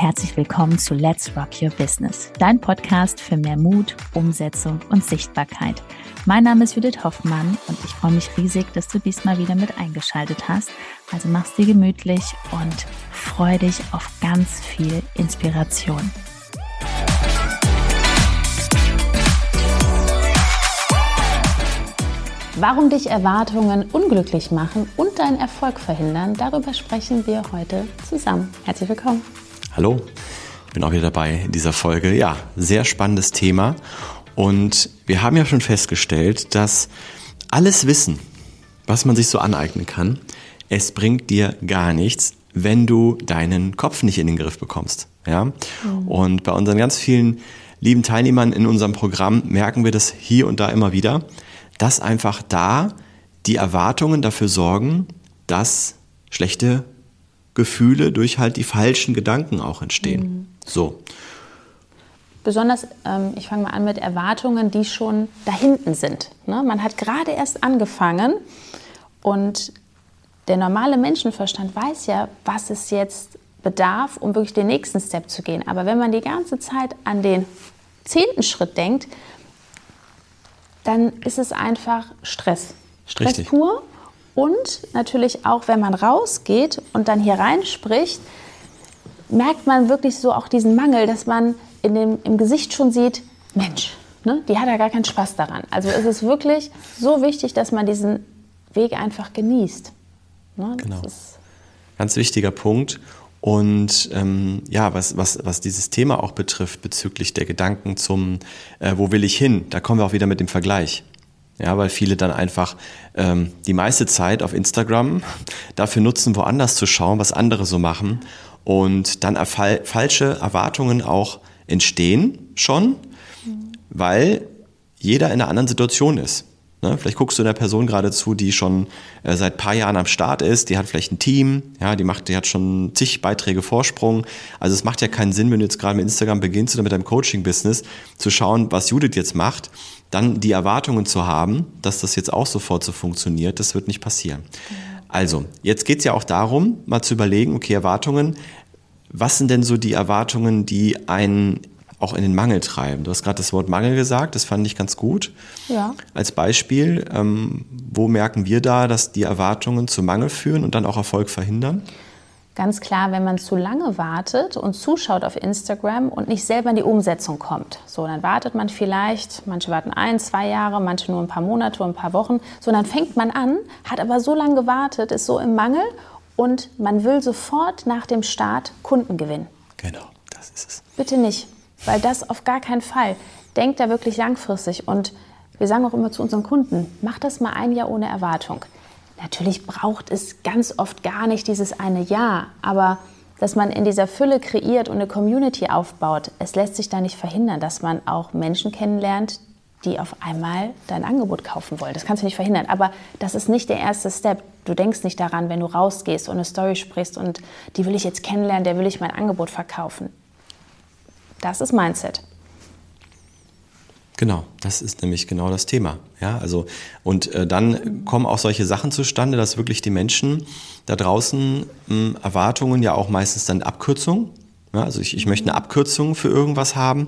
herzlich willkommen zu Let's Rock Your Business, dein Podcast für mehr Mut, Umsetzung und Sichtbarkeit. Mein Name ist Judith Hoffmann und ich freue mich riesig, dass du diesmal wieder mit eingeschaltet hast. Also mach's dir gemütlich und freu dich auf ganz viel Inspiration. Warum dich Erwartungen unglücklich machen und deinen Erfolg verhindern, darüber sprechen wir heute zusammen. Herzlich willkommen. Hallo, ich bin auch wieder dabei in dieser Folge. Ja, sehr spannendes Thema. Und wir haben ja schon festgestellt, dass alles Wissen, was man sich so aneignen kann, es bringt dir gar nichts, wenn du deinen Kopf nicht in den Griff bekommst. Ja? Mhm. Und bei unseren ganz vielen lieben Teilnehmern in unserem Programm merken wir das hier und da immer wieder dass einfach da die Erwartungen dafür sorgen, dass schlechte Gefühle durch halt die falschen Gedanken auch entstehen. Mhm. So. Besonders, ähm, ich fange mal an mit Erwartungen, die schon da hinten sind. Ne? Man hat gerade erst angefangen und der normale Menschenverstand weiß ja, was es jetzt bedarf, um wirklich den nächsten Step zu gehen. Aber wenn man die ganze Zeit an den zehnten Schritt denkt, dann ist es einfach Stress. Stress Richtig. pur. Und natürlich auch, wenn man rausgeht und dann hier reinspricht, merkt man wirklich so auch diesen Mangel, dass man in dem, im Gesicht schon sieht, Mensch, ne, die hat ja gar keinen Spaß daran. Also es ist wirklich so wichtig, dass man diesen Weg einfach genießt. Ne, genau. Ganz wichtiger Punkt. Und ähm, ja, was, was, was dieses Thema auch betrifft bezüglich der Gedanken zum, äh, wo will ich hin, da kommen wir auch wieder mit dem Vergleich. Ja, weil viele dann einfach ähm, die meiste Zeit auf Instagram dafür nutzen, woanders zu schauen, was andere so machen und dann falsche Erwartungen auch entstehen schon, weil jeder in einer anderen Situation ist. Ne? Vielleicht guckst du einer Person gerade zu, die schon äh, seit paar Jahren am Start ist, die hat vielleicht ein Team, ja, die macht, die hat schon zig Beiträge Vorsprung. Also es macht ja keinen Sinn, wenn du jetzt gerade mit Instagram beginnst oder mit deinem Coaching-Business, zu schauen, was Judith jetzt macht, dann die Erwartungen zu haben, dass das jetzt auch sofort so funktioniert, das wird nicht passieren. Also, jetzt geht's ja auch darum, mal zu überlegen, okay, Erwartungen, was sind denn so die Erwartungen, die einen auch in den Mangel treiben. Du hast gerade das Wort Mangel gesagt, das fand ich ganz gut. Ja. Als Beispiel, ähm, wo merken wir da, dass die Erwartungen zu Mangel führen und dann auch Erfolg verhindern? Ganz klar, wenn man zu lange wartet und zuschaut auf Instagram und nicht selber in die Umsetzung kommt. So, dann wartet man vielleicht, manche warten ein, zwei Jahre, manche nur ein paar Monate, ein paar Wochen. So, dann fängt man an, hat aber so lange gewartet, ist so im Mangel und man will sofort nach dem Start Kunden gewinnen. Genau, das ist es. Bitte nicht. Weil das auf gar keinen Fall. Denkt da wirklich langfristig. Und wir sagen auch immer zu unseren Kunden, macht das mal ein Jahr ohne Erwartung. Natürlich braucht es ganz oft gar nicht dieses eine Jahr, aber dass man in dieser Fülle kreiert und eine Community aufbaut, es lässt sich da nicht verhindern, dass man auch Menschen kennenlernt, die auf einmal dein Angebot kaufen wollen. Das kannst du nicht verhindern. Aber das ist nicht der erste Step. Du denkst nicht daran, wenn du rausgehst und eine Story sprichst und die will ich jetzt kennenlernen, der will ich mein Angebot verkaufen. Das ist Mindset. Genau, das ist nämlich genau das Thema. Ja, also und äh, dann kommen auch solche Sachen zustande, dass wirklich die Menschen da draußen mh, hm, Erwartungen ja auch meistens dann Abkürzungen. Ja, also ich, ich möchte eine Abkürzung für irgendwas haben.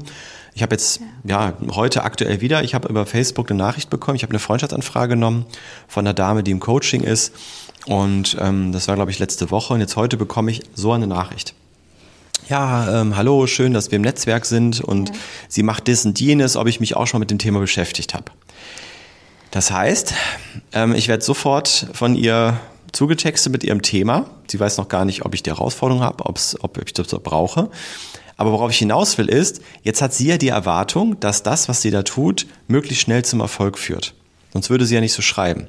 Ich habe jetzt ja heute aktuell wieder, ich habe über Facebook eine Nachricht bekommen, ich habe eine Freundschaftsanfrage genommen von einer Dame, die im Coaching ist und ähm, das war glaube ich letzte Woche und jetzt heute bekomme ich so eine Nachricht ja, ähm, hallo, schön, dass wir im Netzwerk sind und ja. sie macht das und jenes, ob ich mich auch schon mit dem Thema beschäftigt habe. Das heißt, ähm, ich werde sofort von ihr zugetextet mit ihrem Thema. Sie weiß noch gar nicht, ob ich die Herausforderung habe, ob ich das brauche. Aber worauf ich hinaus will, ist, jetzt hat sie ja die Erwartung, dass das, was sie da tut, möglichst schnell zum Erfolg führt. Sonst würde sie ja nicht so schreiben.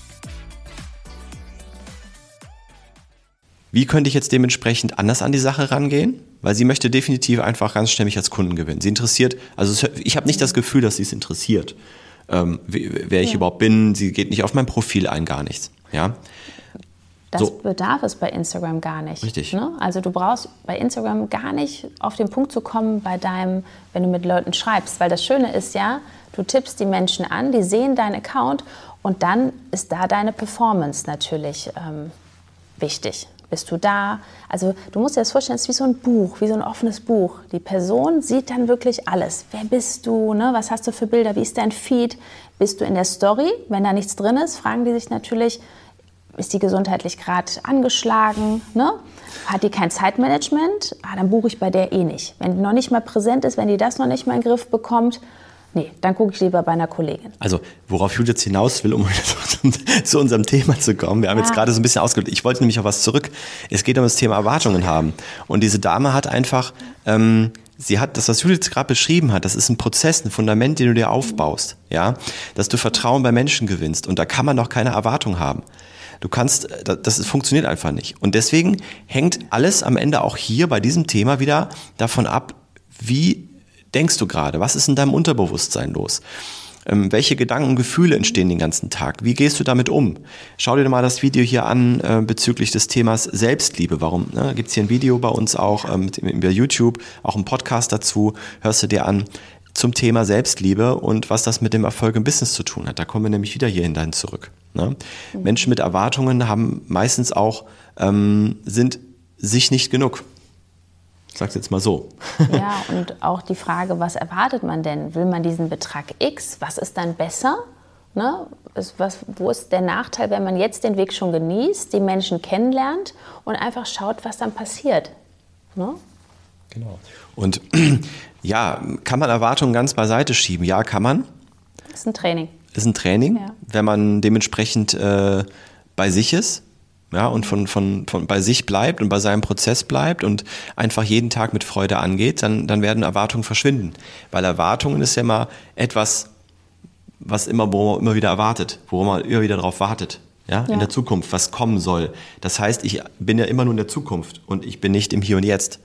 Wie könnte ich jetzt dementsprechend anders an die Sache rangehen? Weil sie möchte definitiv einfach ganz schnell mich als Kunden gewinnen. Sie interessiert, also ich habe nicht das Gefühl, dass sie es interessiert, ähm, wer ich ja. überhaupt bin. Sie geht nicht auf mein Profil ein, gar nichts. Ja. Das so. bedarf es bei Instagram gar nicht. Richtig. Ne? Also du brauchst bei Instagram gar nicht auf den Punkt zu kommen bei deinem, wenn du mit Leuten schreibst, weil das Schöne ist ja, du tippst die Menschen an, die sehen deinen Account und dann ist da deine Performance natürlich ähm, wichtig. Bist du da? Also du musst dir das vorstellen, es ist wie so ein Buch, wie so ein offenes Buch. Die Person sieht dann wirklich alles. Wer bist du? Ne? Was hast du für Bilder? Wie ist dein Feed? Bist du in der Story? Wenn da nichts drin ist, fragen die sich natürlich, ist die gesundheitlich gerade angeschlagen? Ne? Hat die kein Zeitmanagement? Ah, dann buche ich bei der eh nicht. Wenn die noch nicht mal präsent ist, wenn die das noch nicht mal in den Griff bekommt, Nee, dann gucke ich lieber bei einer Kollegin. Also, worauf Judith hinaus will, um zu unserem Thema zu kommen. Wir haben ja. jetzt gerade so ein bisschen ausgedrückt. Ich wollte nämlich auf was zurück. Es geht um das Thema Erwartungen haben. Und diese Dame hat einfach, ähm, sie hat, das, was Judith gerade beschrieben hat, das ist ein Prozess, ein Fundament, den du dir aufbaust. Ja, dass du Vertrauen bei Menschen gewinnst. Und da kann man doch keine Erwartung haben. Du kannst, das funktioniert einfach nicht. Und deswegen hängt alles am Ende auch hier bei diesem Thema wieder davon ab, wie denkst du gerade? Was ist in deinem Unterbewusstsein los? Ähm, welche Gedanken und Gefühle entstehen den ganzen Tag? Wie gehst du damit um? Schau dir mal das Video hier an äh, bezüglich des Themas Selbstliebe. Warum? Ne? Gibt es hier ein Video bei uns auch ähm, über YouTube, auch ein Podcast dazu, hörst du dir an zum Thema Selbstliebe und was das mit dem Erfolg im Business zu tun hat. Da kommen wir nämlich wieder hierhin dann zurück. Ne? Mhm. Menschen mit Erwartungen haben meistens auch, ähm, sind sich nicht genug. Ich sag's jetzt mal so. Ja, und auch die Frage, was erwartet man denn? Will man diesen Betrag X? Was ist dann besser? Ne? Ist was, wo ist der Nachteil, wenn man jetzt den Weg schon genießt, die Menschen kennenlernt und einfach schaut, was dann passiert? Ne? Genau. Und ja, kann man Erwartungen ganz beiseite schieben? Ja, kann man. Ist ein Training. Ist ein Training, ja. wenn man dementsprechend äh, bei sich ist ja, und von, von, von bei sich bleibt und bei seinem Prozess bleibt und einfach jeden Tag mit Freude angeht, dann, dann werden Erwartungen verschwinden. Weil Erwartungen ist ja immer etwas, was immer, wo man immer wieder erwartet, wo man immer wieder darauf wartet. Ja, ja, in der Zukunft, was kommen soll. Das heißt, ich bin ja immer nur in der Zukunft und ich bin nicht im Hier und Jetzt.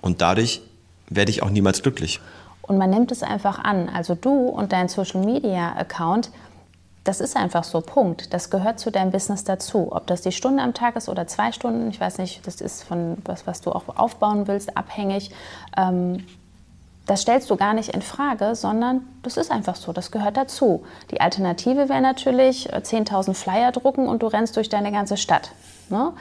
Und dadurch werde ich auch niemals glücklich. Und man nimmt es einfach an. Also du und dein Social Media Account das ist einfach so, Punkt. Das gehört zu deinem Business dazu. Ob das die Stunde am Tag ist oder zwei Stunden, ich weiß nicht, das ist von was, was du auch aufbauen willst, abhängig. Ähm, das stellst du gar nicht in Frage, sondern das ist einfach so, das gehört dazu. Die Alternative wäre natürlich 10.000 äh, Flyer drucken und du rennst durch deine ganze Stadt. Ne?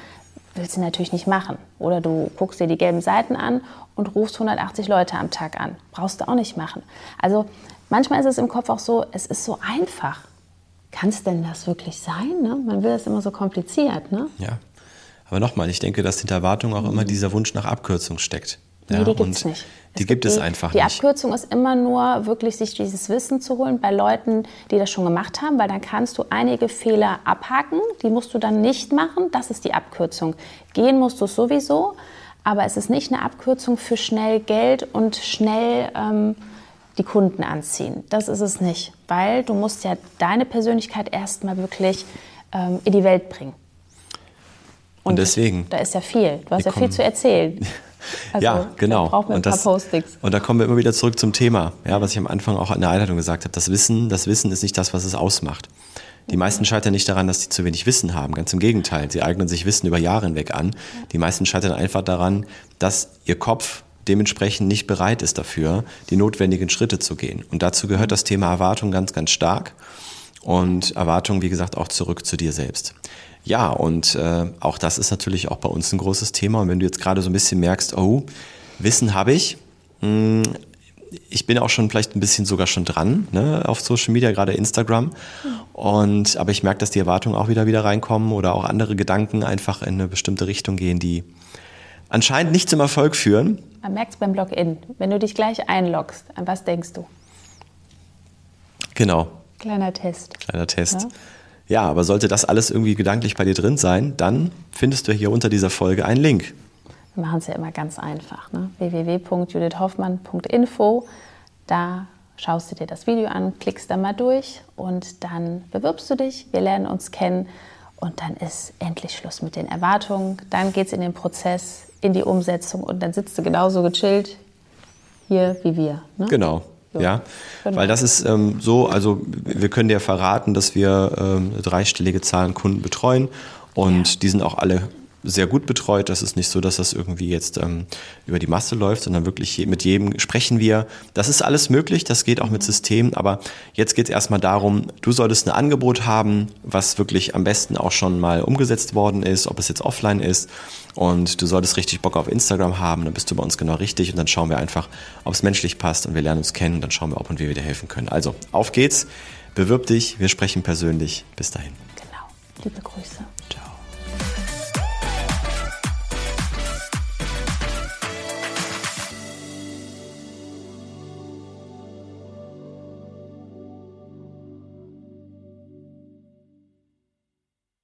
Willst du natürlich nicht machen. Oder du guckst dir die gelben Seiten an und rufst 180 Leute am Tag an. Brauchst du auch nicht machen. Also manchmal ist es im Kopf auch so, es ist so einfach kann es denn das wirklich sein? Ne? Man will das immer so kompliziert. Ne? Ja, aber nochmal, ich denke, dass hinter Erwartung auch mhm. immer dieser Wunsch nach Abkürzung steckt. Ja, nee, die gibt es nicht. Die gibt es einfach die nicht. Die Abkürzung ist immer nur wirklich, sich dieses Wissen zu holen bei Leuten, die das schon gemacht haben, weil dann kannst du einige Fehler abhaken, die musst du dann nicht machen. Das ist die Abkürzung. Gehen musst du sowieso, aber es ist nicht eine Abkürzung für schnell Geld und schnell ähm, die Kunden anziehen. Das ist es nicht, weil du musst ja deine Persönlichkeit erstmal wirklich ähm, in die Welt bringen. Und, Und, deswegen. Da ist ja viel. Du hast ja viel zu erzählen. Also, ja, genau. Brauchen wir paar Postings. Und da kommen wir immer wieder zurück zum Thema, ja, was ich am Anfang auch in der Einleitung gesagt habe. Das Wissen, das Wissen ist nicht das, was es ausmacht. Die meisten scheitern nicht daran, dass sie zu wenig Wissen haben. Ganz im Gegenteil. Sie eignen sich Wissen über Jahre hinweg an. Die meisten scheitern einfach daran, dass ihr Kopf dementsprechend nicht bereit ist dafür, die notwendigen Schritte zu gehen. Und dazu gehört das Thema Erwartung ganz, ganz stark. Und Erwartung, wie gesagt, auch zurück zu dir selbst. Ja, und äh, auch das ist natürlich auch bei uns ein großes Thema. Und wenn du jetzt gerade so ein bisschen merkst, oh, Wissen habe ich, mh, hm, ich bin auch schon vielleicht ein bisschen sogar schon dran ne, auf Social Media, gerade Instagram. Und aber ich merke, dass die Erwartungen auch wieder wieder reinkommen oder auch andere Gedanken einfach in eine bestimmte Richtung gehen, die anscheinend nicht zum Erfolg führen. Man merkt es beim Login. Wenn du dich gleich einloggst, an was denkst du? Genau. Kleiner Test. Kleiner Test. Ja? ja, aber sollte das alles irgendwie gedanklich bei dir drin sein, dann findest du hier unter dieser Folge einen Link. Wir machen es ja immer ganz einfach. Ne? www.judithhoffmann.info. Da schaust du dir das Video an, klickst da mal durch und dann bewirbst du dich. Wir lernen uns kennen Und dann ist endlich Schluss mit den Erwartungen. Dann geht es in den Prozess, in die Umsetzung und dann sitzt du genauso gechillt hier wie wir. Ne? Genau. So. Ja, genau. weil das ist ähm, so, also wir können dir verraten, dass wir ähm, dreistellige Zahlen Kunden betreuen und ja. die sind auch alle sehr gut betreut. Das ist nicht so, dass das irgendwie jetzt ähm, über die Masse läuft, sondern wirklich je, mit jedem sprechen wir. Das ist alles möglich, das geht auch mit Systemen, aber jetzt geht es erstmal darum, du solltest ein Angebot haben, was wirklich am besten auch schon mal umgesetzt worden ist, ob es jetzt offline ist. Und du solltest richtig Bock auf Instagram haben, dann bist du bei uns genau richtig und dann schauen wir einfach, ob es menschlich passt und wir lernen uns kennen, dann schauen wir, ob und wie wir dir helfen können. Also, auf geht's, bewirb dich, wir sprechen persönlich. Bis dahin. Genau. Liebe Grüße. Ciao.